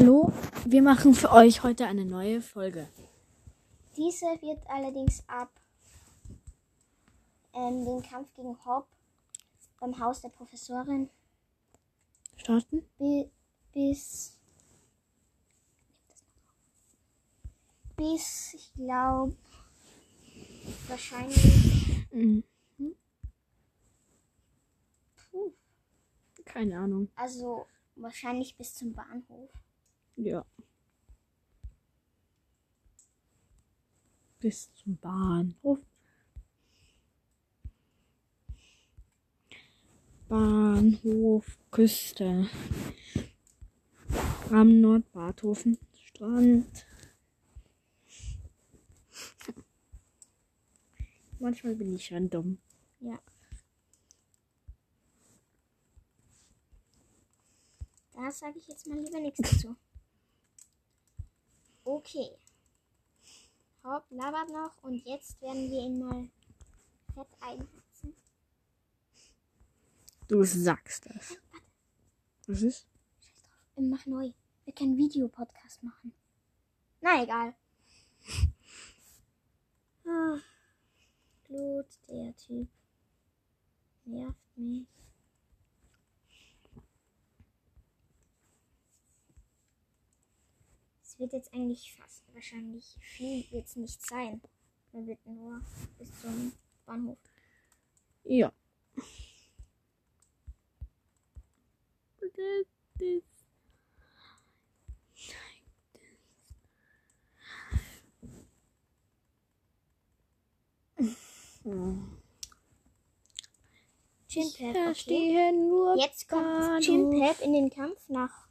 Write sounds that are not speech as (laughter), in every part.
Hallo, wir machen für euch heute eine neue Folge. Diese wird allerdings ab ähm, den Kampf gegen Hobb beim Haus der Professorin Starten? bi bis bis ich glaube wahrscheinlich Mhm. Keine Ahnung. also wahrscheinlich bis zum Bahnhof. Ja. Bis zum Bahnhof. Bahnhof Küste. Am Nordbadhofen Strand. Manchmal bin ich schon dumm. Ja. Da sage ich jetzt mal lieber nichts dazu. Okay. Hopp labert noch und jetzt werden wir ihn mal fett einsetzen. Du sagst das. Was ist? Ähm, Mach neu. Wir können Videopodcast machen. Na egal. Ah, Blut, der Typ. Nervt mich. Wird jetzt eigentlich fast wahrscheinlich viel es nicht sein. Er wird nur bis zum Bahnhof. Ja. Chimpep, Da okay. Jetzt kommt. Chimpep in den Kampf nach.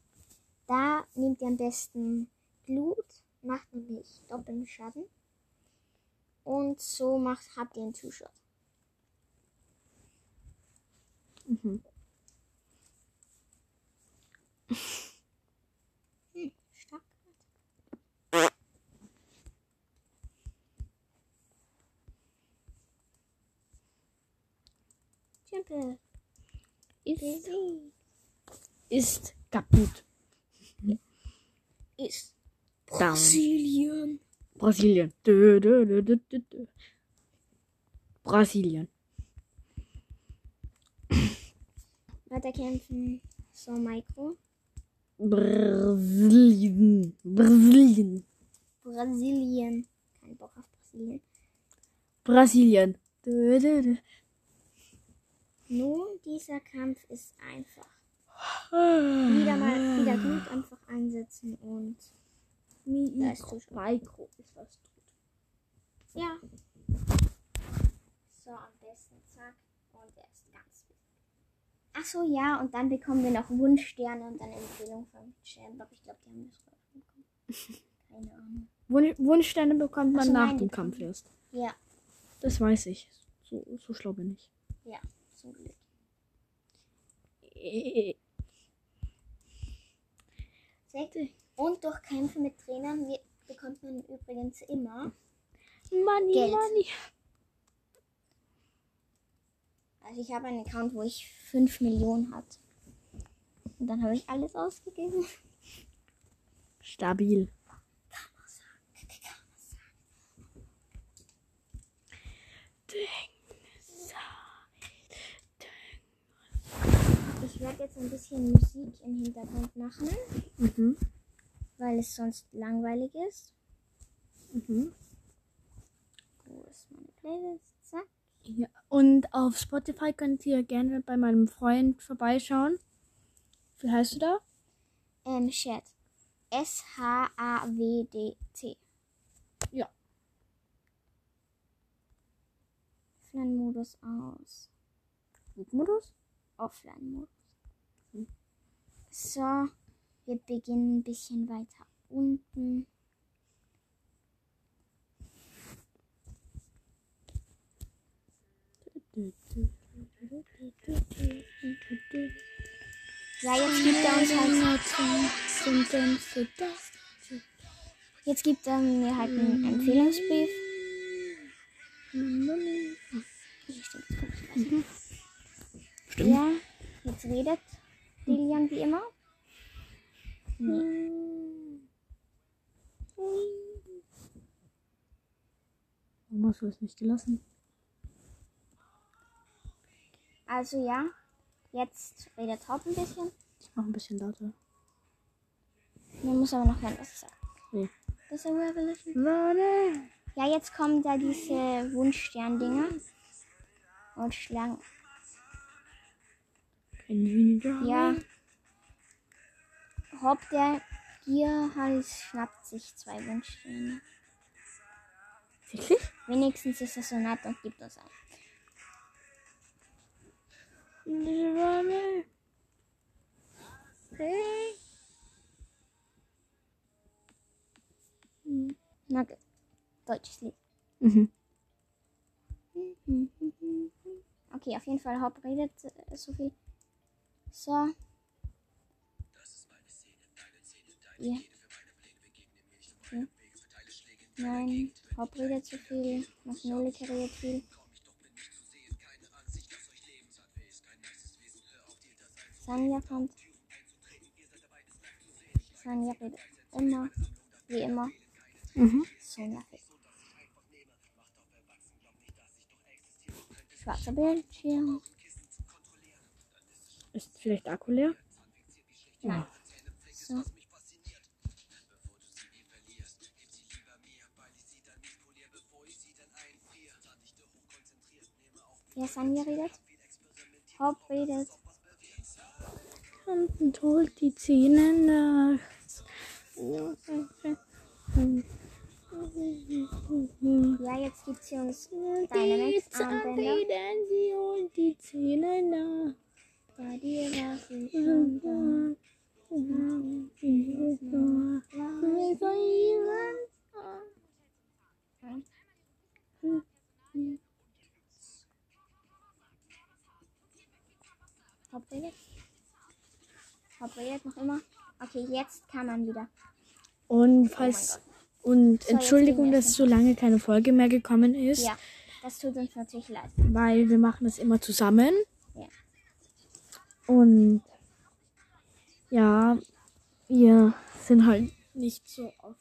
Da nehmt ihr am besten Blut, macht nämlich doppelten Schaden. Und so macht, habt ihr einen Two-Shot. Mhm. Hm, stark. Ist, ist kaputt. Ist Down. Brasilien. Brasilien. Dö, dö, dö. Brasilien. (clears throat) Weiterkämpfen. So, Micro. Brasilien. Brasilien. Brasilien. Kein Bock auf Brasilien. Brasilien. Dö, dö, dö. Nun, dieser Kampf ist einfach. (sighs) Wieder mal wieder gut einfach einsetzen und Mikro. Mikro ist was tot. ja. So, am besten zack. Und er ist ganz wichtig. Ach so, ja, und dann bekommen wir noch Wunschsterne und dann Empfehlung von Champ. Aber ich glaube, die haben das bekommen. (laughs) Keine Ahnung. Wun Wunschsterne bekommt man so, nach nein, dem Kampf erst. Ja, Das weiß ich. So, so schlau bin ich. ja, zum Glück. Sehr gut. Und durch Kämpfe mit Trainern bekommt man übrigens immer. Money, Geld. money. Also ich habe einen Account, wo ich 5 Millionen hat. Und dann habe ich alles ausgegeben. Stabil. Ich werde jetzt ein bisschen Musik im Hintergrund machen, Mhm. Weil es sonst langweilig ist. Mhm. Wo ist meine Playlist? Zack. Ja. Und auf Spotify könnt ihr gerne bei meinem Freund vorbeischauen. Wie heißt du da? Ähm, Chat. S-H-A-W-D-T. Ja. Offline-Modus aus. Flugmodus? Offline-Modus. So, wir beginnen ein bisschen weiter unten. Ja, jetzt gibt er uns halt. Jetzt gibt er mir halt einen Empfehlungsbrief. Stimmt. Ja, jetzt redet Lilian wie immer. Nee. Warum hast du es nicht gelassen? Also ja, jetzt redet Haupt ein bisschen. Ich mach ein bisschen lauter. Mir muss aber noch hören, was ich sage. Nee. Das ist eine Revolution. Warte. Ja, jetzt kommen da diese Wunschstern-Dinger. Und Schlangen. Können Sie nicht Ja. Hopp, der Gierhals schnappt sich zwei Wunschsterne. Wirklich? Wenigstens ist er so nett und gibt uns ein. Warte. Na gut. Deutsches Lied. Mhm. Okay, auf jeden Fall Hopp redet äh, so viel. So. Ja. Okay. Nein, Hopp redet zu viel. Magnolika redet viel. Sanja kommt. Sanja redet immer. Wie immer. Mhm. Sonja fehlt. Schwarzer Bildschirm. Ist vielleicht Akku leer? Nein. So. Ja, Sanja redet. Haupt redet. Und holt die Zähne nach. Ja, jetzt gibt sie uns Die Dynamax-Armbänder. Zähne, sie holt die Zähne nach. Dir war sie schon da. Haupt redet noch immer. Okay, jetzt kann man wieder. Und falls und jetzt Entschuldigung, dass so lange keine Folge mehr gekommen ist, Ja, das tut uns natürlich leid. weil wir machen das immer zusammen. Ja. Und ja, wir sind halt nicht so oft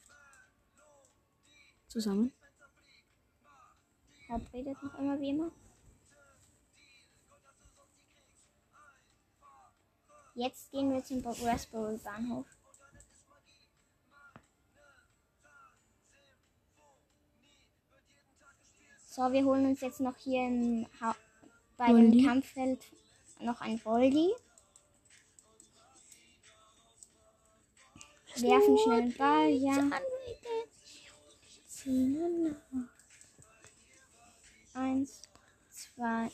zusammen. Haupt redet noch immer wie immer. Jetzt gehen wir zum Raspberry Bahnhof. So, wir holen uns jetzt noch hier im ha bei Voldi? dem Kampffeld noch ein Voldi. Werfen schnell den Ball, ja. Eins, zwei.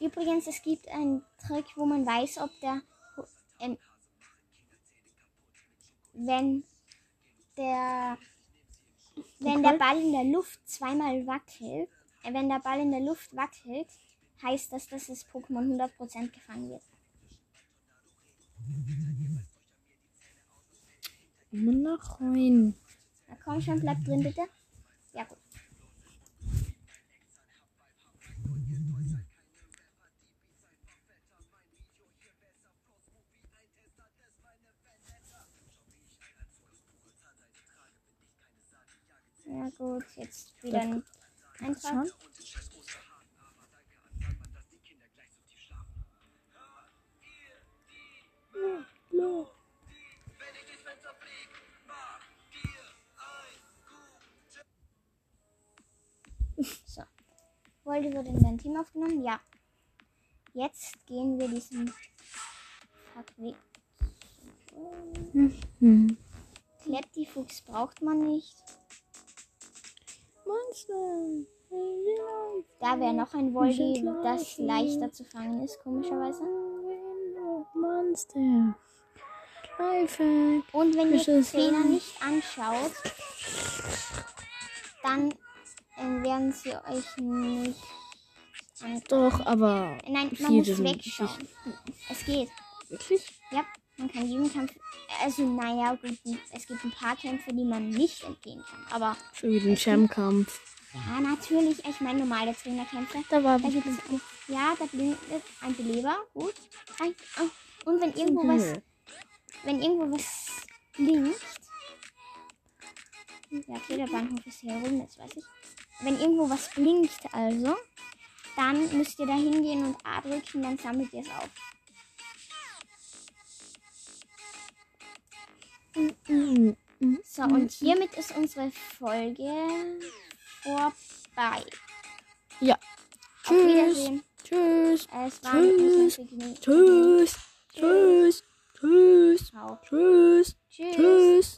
Übrigens, es gibt einen Trick, wo man weiß, ob der, ähm, wenn der, wenn der. Ball in der Luft zweimal wackelt, äh, wenn der Ball in der Luft wackelt, heißt das, dass das Pokémon 100% gefangen wird. Immer noch rein. Na komm schon, bleib drin bitte. Ja gut. Ja gut, jetzt wieder ein Eintrag. Schon? (laughs) So. Wolde wurde in dein Team aufgenommen? Ja. Jetzt gehen wir diesen Fuckweg. Hm. Kleptifuchs braucht man nicht. Da wäre noch ein Voldi, das leichter zu fangen ist, komischerweise. Monster. Lifehack. Und wenn ihr Fische Trainer nicht anschaut, dann ähm, werden sie euch nicht. Doch, aber Nein, man muss wegschauen. Es geht. wirklich? Ja, man kann jedem Kampf. Also, naja, gut, es gibt ein paar Kämpfe, die man nicht entgehen kann. Aber So wie den Champ-Kampf. ja, natürlich, ich meine normale Trainerkämpfe. Da war Da gibt es ein, ja, da blinkt ein Beleber, gut. Oh, und wenn irgendwo was, wenn irgendwo was blinkt. Ja, okay, der Bahnhof ist hier rum, das weiß ich. wenn irgendwo was blinkt, also, dann müsst ihr da hingehen und A drücken, dann sammelt ihr es auf. So, und hiermit ist unsere Folge vorbei. Ja. Auf Wiedersehen. Tschüss. Es war Tschüss. Tschüss. Tschüss. Tschüss. Tschüss. Tschüss. Tschüss.